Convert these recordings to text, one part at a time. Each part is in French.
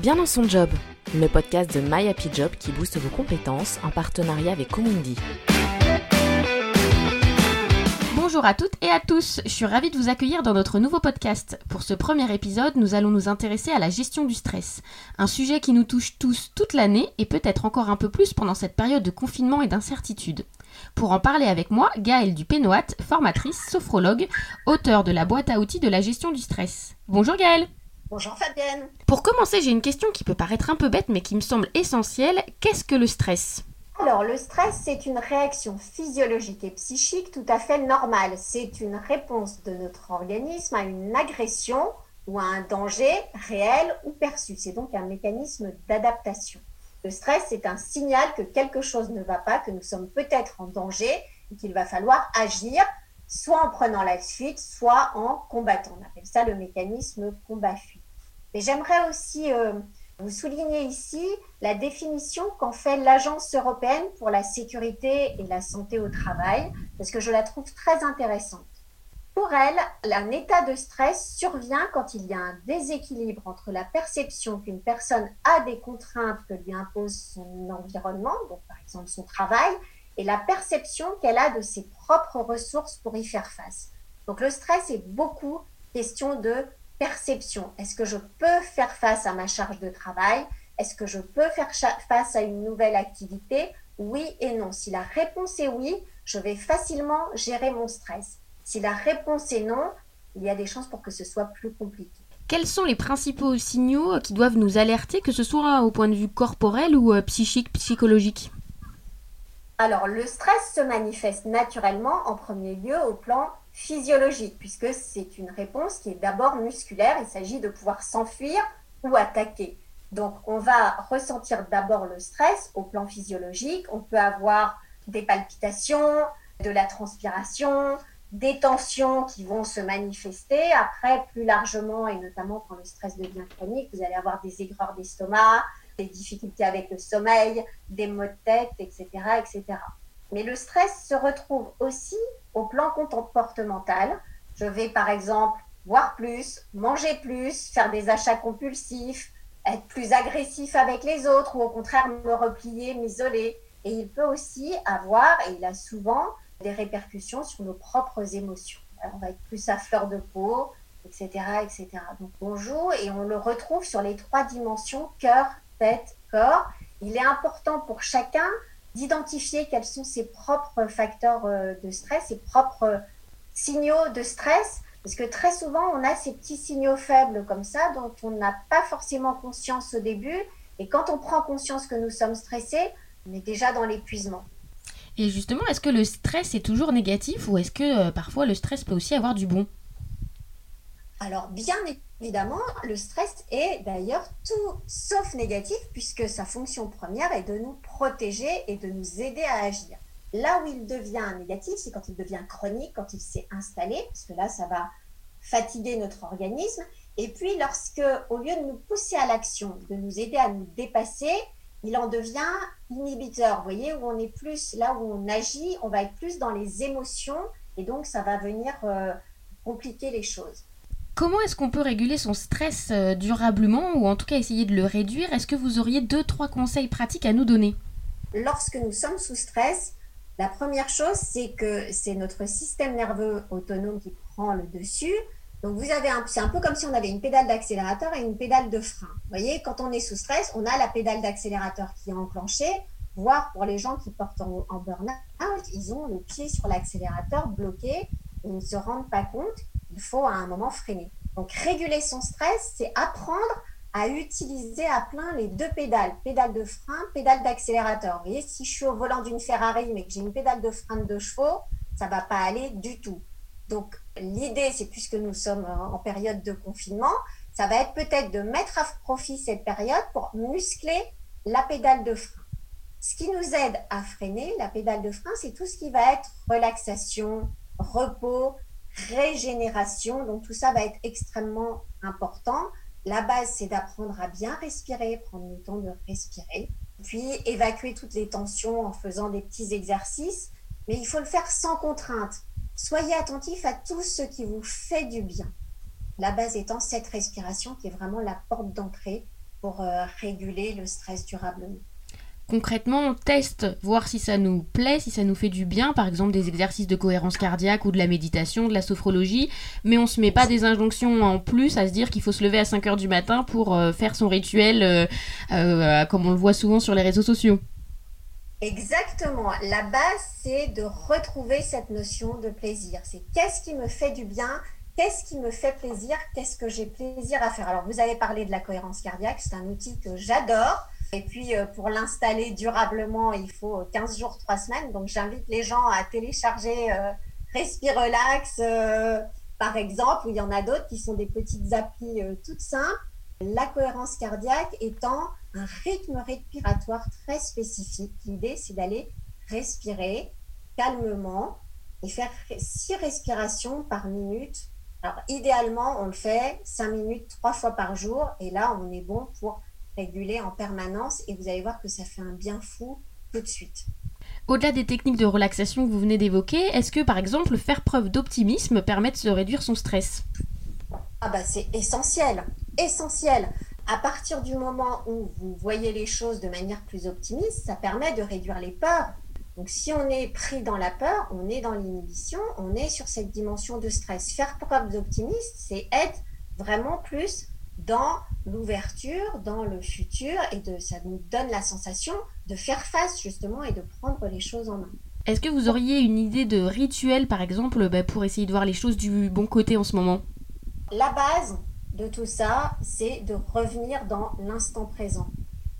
Bien dans son job, le podcast de My Happy Job qui booste vos compétences en partenariat avec Comundi. Bonjour à toutes et à tous, je suis ravie de vous accueillir dans notre nouveau podcast. Pour ce premier épisode, nous allons nous intéresser à la gestion du stress, un sujet qui nous touche tous toute l'année et peut-être encore un peu plus pendant cette période de confinement et d'incertitude. Pour en parler avec moi, Gaëlle Dupénoat, formatrice, sophrologue, auteur de la boîte à outils de la gestion du stress. Bonjour Gaëlle Bonjour Fabienne. Pour commencer, j'ai une question qui peut paraître un peu bête mais qui me semble essentielle. Qu'est-ce que le stress? Alors, le stress, c'est une réaction physiologique et psychique tout à fait normale. C'est une réponse de notre organisme à une agression ou à un danger réel ou perçu. C'est donc un mécanisme d'adaptation. Le stress, c'est un signal que quelque chose ne va pas, que nous sommes peut-être en danger et qu'il va falloir agir soit en prenant la fuite, soit en combattant. On appelle ça le mécanisme combat-fuite. Mais j'aimerais aussi euh, vous souligner ici la définition qu'en fait l'Agence européenne pour la sécurité et la santé au travail, parce que je la trouve très intéressante. Pour elle, un état de stress survient quand il y a un déséquilibre entre la perception qu'une personne a des contraintes que lui impose son environnement, donc par exemple son travail, et la perception qu'elle a de ses propres ressources pour y faire face. Donc le stress est beaucoup question de perception. Est-ce que je peux faire face à ma charge de travail? Est-ce que je peux faire face à une nouvelle activité? Oui et non. Si la réponse est oui, je vais facilement gérer mon stress. Si la réponse est non, il y a des chances pour que ce soit plus compliqué. Quels sont les principaux signaux qui doivent nous alerter, que ce soit au point de vue corporel ou euh, psychique, psychologique? Alors, le stress se manifeste naturellement en premier lieu au plan physiologique, puisque c'est une réponse qui est d'abord musculaire. Il s'agit de pouvoir s'enfuir ou attaquer. Donc, on va ressentir d'abord le stress au plan physiologique. On peut avoir des palpitations, de la transpiration, des tensions qui vont se manifester. Après, plus largement, et notamment quand le stress devient chronique, vous allez avoir des aigreurs d'estomac, des difficultés avec le sommeil, des maux de tête, etc., etc. Mais le stress se retrouve aussi au plan comportemental. Je vais par exemple boire plus, manger plus, faire des achats compulsifs, être plus agressif avec les autres ou au contraire me replier, m'isoler. Et il peut aussi avoir, et il a souvent, des répercussions sur nos propres émotions. on va être plus à fleur de peau, etc., etc. Donc on joue et on le retrouve sur les trois dimensions cœur, tête, corps. Il est important pour chacun d'identifier quels sont ses propres facteurs euh, de stress, ses propres signaux de stress, parce que très souvent, on a ces petits signaux faibles comme ça, dont on n'a pas forcément conscience au début. Et quand on prend conscience que nous sommes stressés, on est déjà dans l'épuisement. Et justement, est-ce que le stress est toujours négatif ou est-ce que euh, parfois le stress peut aussi avoir du bon? Alors, bien évidemment, le stress est d'ailleurs tout sauf négatif puisque sa fonction première est de nous protéger et de nous aider à agir. Là où il devient négatif, c'est quand il devient chronique, quand il s'est installé, parce que là, ça va fatiguer notre organisme. Et puis, lorsque, au lieu de nous pousser à l'action, de nous aider à nous dépasser, il en devient inhibiteur. Vous voyez, où on est plus, là où on agit, on va être plus dans les émotions, et donc ça va venir euh, compliquer les choses. Comment est-ce qu'on peut réguler son stress euh, durablement ou en tout cas essayer de le réduire? Est-ce que vous auriez deux, trois conseils pratiques à nous donner? Lorsque nous sommes sous stress, la première chose, c'est que c'est notre système nerveux autonome qui prend le dessus. Donc vous avez un, c'est un peu comme si on avait une pédale d'accélérateur et une pédale de frein. Vous voyez, quand on est sous stress, on a la pédale d'accélérateur qui est enclenchée, voire pour les gens qui portent en, burn-out, ils ont le pied sur l'accélérateur bloqué et ils ne se rendent pas compte il faut à un moment freiner. Donc réguler son stress, c'est apprendre à utiliser à plein les deux pédales, pédale de frein, pédale d'accélérateur. Vous voyez, si je suis au volant d'une Ferrari mais que j'ai une pédale de frein de deux chevaux, ça va pas aller du tout. Donc l'idée, c'est puisque nous sommes en période de confinement, ça va être peut-être de mettre à profit cette période pour muscler la pédale de frein. Ce qui nous aide à freiner la pédale de frein, c'est tout ce qui va être relaxation, repos, régénération. Donc tout ça va être extrêmement important. La base, c'est d'apprendre à bien respirer, prendre le temps de respirer, puis évacuer toutes les tensions en faisant des petits exercices. Mais il faut le faire sans contrainte. Soyez attentif à tout ce qui vous fait du bien. La base étant cette respiration qui est vraiment la porte d'entrée pour réguler le stress durablement concrètement, on teste, voir si ça nous plaît, si ça nous fait du bien, par exemple des exercices de cohérence cardiaque ou de la méditation, de la sophrologie, mais on se met pas des injonctions en plus à se dire qu'il faut se lever à 5 heures du matin pour euh, faire son rituel euh, euh, comme on le voit souvent sur les réseaux sociaux. Exactement. La base, c'est de retrouver cette notion de plaisir. C'est qu'est-ce qui me fait du bien Qu'est-ce qui me fait plaisir Qu'est-ce que j'ai plaisir à faire Alors, vous avez parlé de la cohérence cardiaque, c'est un outil que j'adore. Et puis, euh, pour l'installer durablement, il faut 15 jours, 3 semaines. Donc, j'invite les gens à télécharger euh, euh, par exemple, ou il y en a d'autres qui sont des petites applis toutes simples. La cohérence cardiaque étant un rythme respiratoire très spécifique. L'idée, c'est d'aller respirer calmement et faire 6 respirations par minute. Alors, idéalement, on le fait 5 minutes, 3 fois par jour. Et là, on est bon pour réguler en permanence et vous allez voir que ça fait un bien fou tout de suite. Au-delà des techniques de relaxation que vous venez d'évoquer, est-ce que par exemple faire preuve d'optimisme permet de réduire son stress? Ah bah c'est essentiel, essentiel. À partir du moment où vous voyez les choses de manière plus optimiste, ça permet de réduire les peurs. Donc si on est pris dans la peur, on est dans l'inhibition, on est sur cette dimension de stress. Faire preuve d'optimisme, c'est être vraiment plus dans l'ouverture, dans le futur, et de, ça nous donne la sensation de faire face justement et de prendre les choses en main. Est-ce que vous auriez une idée de rituel, par exemple, bah, pour essayer de voir les choses du bon côté en ce moment? La base de tout ça, c'est de revenir dans l'instant présent.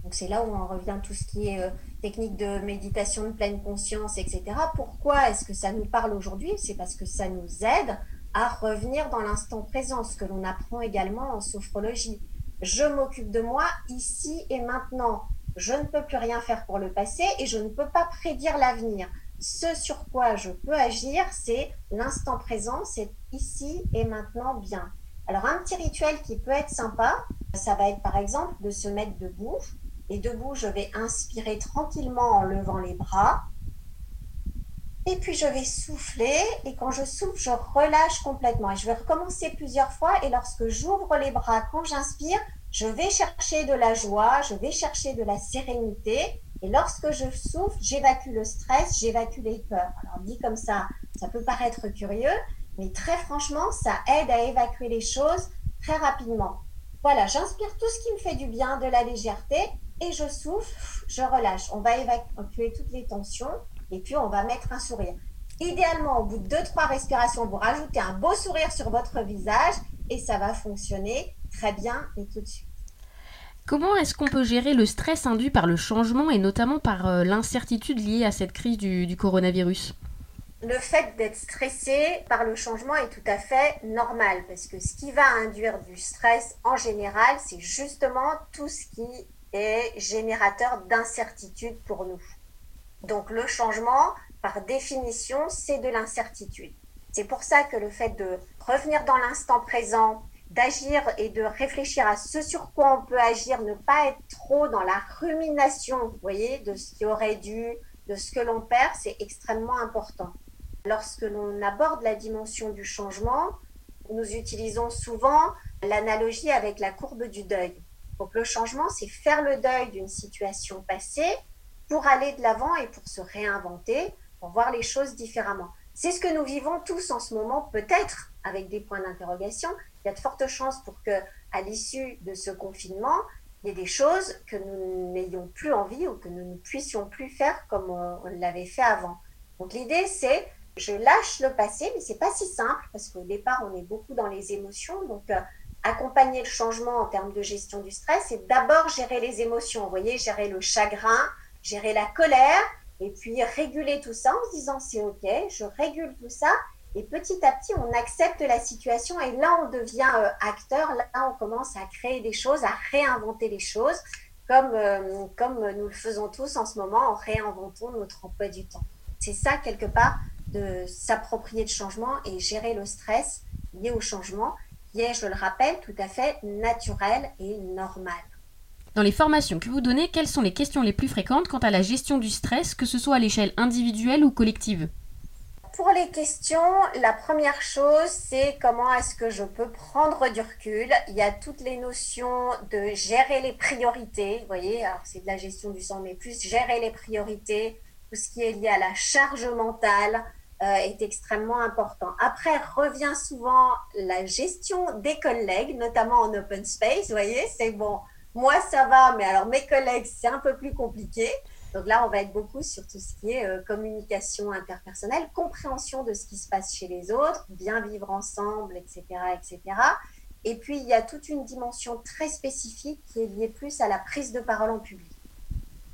Donc c'est là où on revient tout ce qui est euh, technique de méditation de pleine conscience, etc. Pourquoi est-ce que ça nous parle aujourd'hui? C'est parce que ça nous aide à revenir dans l'instant présent, ce que l'on apprend également en sophrologie. Je m'occupe de moi ici et maintenant. Je ne peux plus rien faire pour le passé et je ne peux pas prédire l'avenir. Ce sur quoi je peux agir, c'est l'instant présent, c'est ici et maintenant bien. Alors un petit rituel qui peut être sympa, ça va être par exemple de se mettre debout. Et debout, je vais inspirer tranquillement en levant les bras. Et puis je vais souffler et quand je souffle, je relâche complètement. Et je vais recommencer plusieurs fois et lorsque j'ouvre les bras, quand j'inspire, je vais chercher de la joie, je vais chercher de la sérénité. Et lorsque je souffle, j'évacue le stress, j'évacue les peurs. Alors dit comme ça, ça peut paraître curieux, mais très franchement, ça aide à évacuer les choses très rapidement. Voilà, j'inspire tout ce qui me fait du bien, de la légèreté, et je souffle, je relâche. On va évacuer toutes les tensions et puis on va mettre un sourire. Idéalement, au bout de 2-3 respirations, vous rajoutez un beau sourire sur votre visage et ça va fonctionner très bien et tout de suite. Comment est-ce qu'on peut gérer le stress induit par le changement et notamment par euh, l'incertitude liée à cette crise du, coronavirus? Le fait d'être stressé par le changement est tout à fait normal parce que ce qui va induire du stress en général, c'est justement tout ce qui est générateur d'incertitude pour nous. Donc le changement, par définition, c'est de l'incertitude. C'est pour ça que le fait de revenir dans l'instant présent, d'agir et de réfléchir à ce sur quoi on peut agir, ne pas être trop dans la rumination, vous voyez, de ce qui aurait dû, de ce que l'on perd, c'est extrêmement important. Lorsque l'on aborde la dimension du changement, nous utilisons souvent l'analogie avec la courbe du deuil. Donc le changement, c'est faire le deuil d'une situation passée pour aller de l'avant et pour se réinventer, pour voir les choses différemment. C'est ce que nous vivons tous en ce moment, peut-être avec des points d'interrogation. Il y a de fortes chances pour que, à l'issue de ce confinement, il y ait des choses que nous n'ayons plus envie ou que nous ne puissions plus faire comme on, l'avait fait avant. Donc l'idée, c'est je lâche le passé, mais c'est pas si simple parce qu'au départ, on est beaucoup dans les émotions. Donc, euh, accompagner le changement en termes de gestion du stress, c'est d'abord gérer les émotions. Vous voyez, gérer le chagrin, gérer la colère et puis réguler tout ça en se disant c'est ok, je régule tout ça et petit à petit on accepte la situation et là on devient euh, acteur, là on commence à créer des choses, à réinventer les choses comme, euh, comme nous le faisons tous en ce moment en réinventant notre emploi du temps. C'est ça quelque part de s'approprier le changement et gérer le stress lié au changement qui est, je le rappelle, tout à fait naturel et normal. Dans les formations que vous donnez, quelles sont les questions les plus fréquentes quant à la gestion du stress, que ce soit à l'échelle individuelle ou collective pour les questions, la première chose, c'est comment est-ce que je peux prendre du recul. Il y a toutes les notions de gérer les priorités. Vous voyez, alors c'est de la gestion du sang, mais plus gérer les priorités, tout ce qui est lié à la charge mentale euh, est extrêmement important. Après, revient souvent la gestion des collègues, notamment en open space. Vous voyez, c'est bon. Moi, ça va, mais alors mes collègues, c'est un peu plus compliqué. Donc là, on va être beaucoup sur tout ce qui est euh, communication interpersonnelle, compréhension de ce qui se passe chez les autres, bien vivre ensemble, etc., etc. Et puis, il y a toute une dimension très spécifique qui est liée plus à la prise de parole en public.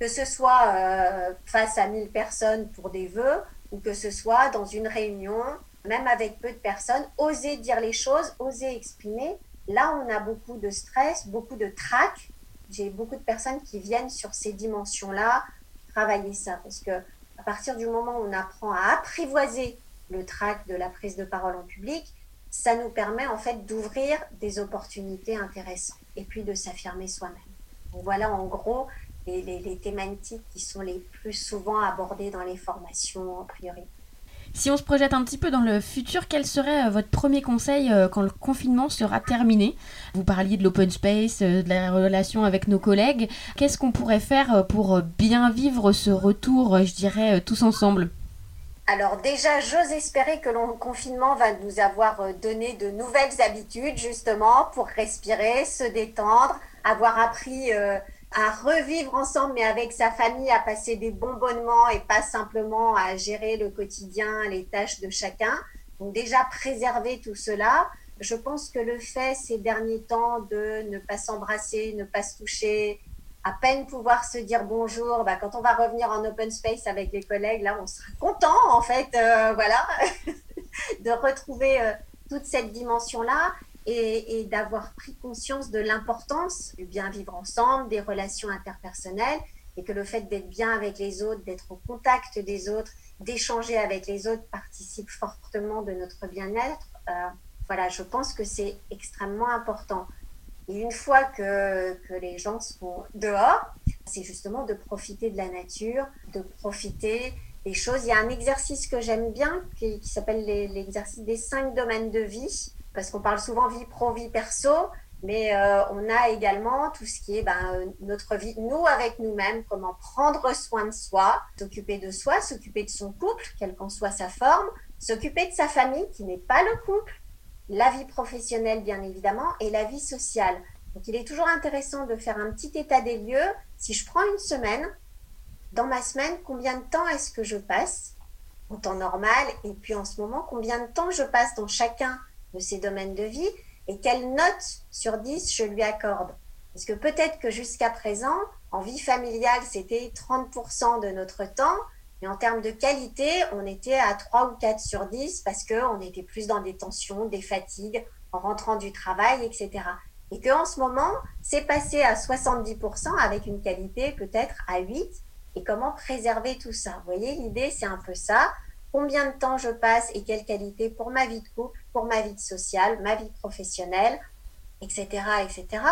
Que ce soit euh, face à 1000 personnes pour des vœux ou que ce soit dans une réunion, même avec peu de personnes, oser dire les choses, oser exprimer. Là, on a beaucoup de stress, beaucoup de trac. J'ai beaucoup de personnes qui viennent sur ces dimensions-là travailler ça. Parce que à partir du moment où on apprend à apprivoiser le trac de la prise de parole en public, ça nous permet en fait d'ouvrir des opportunités intéressantes et puis de s'affirmer soi-même. Voilà en gros les, les, thématiques qui sont les plus souvent abordées dans les formations en priorité. Si on se projette un petit peu dans le futur, quel serait euh, votre premier conseil euh, quand le confinement sera terminé? Vous parliez de l'open space, euh, de la relation avec nos collègues. Qu'est-ce qu'on pourrait faire pour bien vivre ce retour, je dirais, tous ensemble? Alors déjà, j'ose espérer que le confinement va nous avoir donné de nouvelles habitudes justement pour respirer, se détendre, avoir appris à revivre ensemble, mais avec sa famille, à passer des bons bonnements et pas simplement à gérer le quotidien, les tâches de chacun. Donc déjà préserver tout cela. Je pense que le fait ces derniers temps de ne pas s'embrasser, ne pas se toucher, à peine pouvoir se dire bonjour, bah, quand on va revenir en open space avec les collègues, là, on sera content en fait, euh, voilà, de retrouver euh, toute cette dimension-là et, d'avoir pris conscience de l'importance du bien vivre ensemble, des relations interpersonnelles, et que le fait d'être bien avec les autres, d'être au contact des autres, d'échanger avec les autres participe fortement de notre bien-être. Euh, voilà, je pense que c'est extrêmement important. Et une fois que, que les gens sont dehors, c'est justement de profiter de la nature, de profiter des choses. Il y a un exercice que j'aime bien qui, qui s'appelle l'exercice des cinq domaines de vie parce qu'on parle souvent vie pro, vie perso, mais euh, on a également tout ce qui est ben, notre vie, nous avec nous-mêmes, comment prendre soin de soi, s'occuper de soi, s'occuper de son couple, quelle qu'en soit sa forme, s'occuper de sa famille qui n'est pas le couple, la vie professionnelle bien évidemment et la vie sociale. Donc il est toujours intéressant de faire un petit état des lieux. Si je prends une semaine, dans ma semaine, combien de temps est-ce que je passe? En temps normal et puis en ce moment, combien de temps je passe dans chacun de ses domaines de vie et quelle note sur 10 je lui accorde. Parce que peut-être que jusqu'à présent, en vie familiale, c'était 30% de notre temps, mais en termes de qualité, on était à 3 ou 4 sur 10 parce qu'on était plus dans des tensions, des fatigues, en rentrant du travail, etc. Et qu'en ce moment, c'est passé à 70% avec une qualité peut-être à 8. Et comment préserver tout ça? Vous voyez, l'idée, c'est un peu ça combien de temps je passe et quelle qualité pour ma vie de couple, pour ma vie sociale, ma vie professionnelle, etc. etc.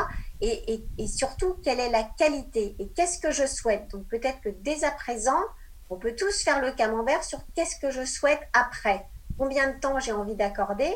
Et, et, surtout, quelle est la qualité et qu'est-ce que je souhaite? Donc peut-être que dès à présent, on peut tous faire le camembert sur qu'est-ce que je souhaite après. Combien de temps j'ai envie d'accorder?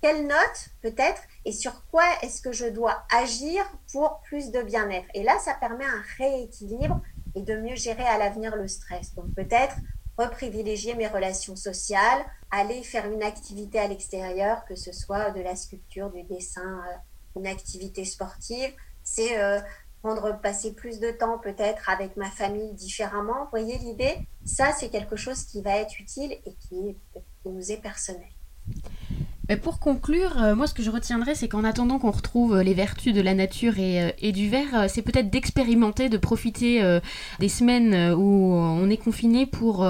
Quelle note peut-être? Et sur quoi est-ce que je dois agir pour plus de bien-être? Et là, ça permet un rééquilibre et de mieux gérer à l'avenir le stress. Donc peut-être reprivilégier mes relations sociales, aller faire une activité à l'extérieur, que ce soit de la sculpture, du dessin, euh, une activité sportive. C'est euh, prendre, passer plus de temps peut-être avec ma famille différemment. Vous voyez l'idée? Ça, c'est quelque chose qui va être utile et qui nous est personnel. Pour conclure, euh, moi ce que je retiendrai, c'est qu'en attendant qu'on retrouve euh, les vertus de la nature et, euh, et du verre, c'est peut-être d'expérimenter, de profiter des semaines où on est confiné pour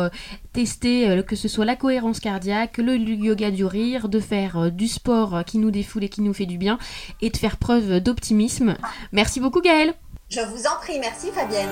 tester que ce soit la cohérence cardiaque, le yoga du rire, de faire du sport qui nous défoule et qui nous fait du bien, et de faire preuve d'optimisme. Merci beaucoup Gaëlle. Je vous en prie, merci Fabienne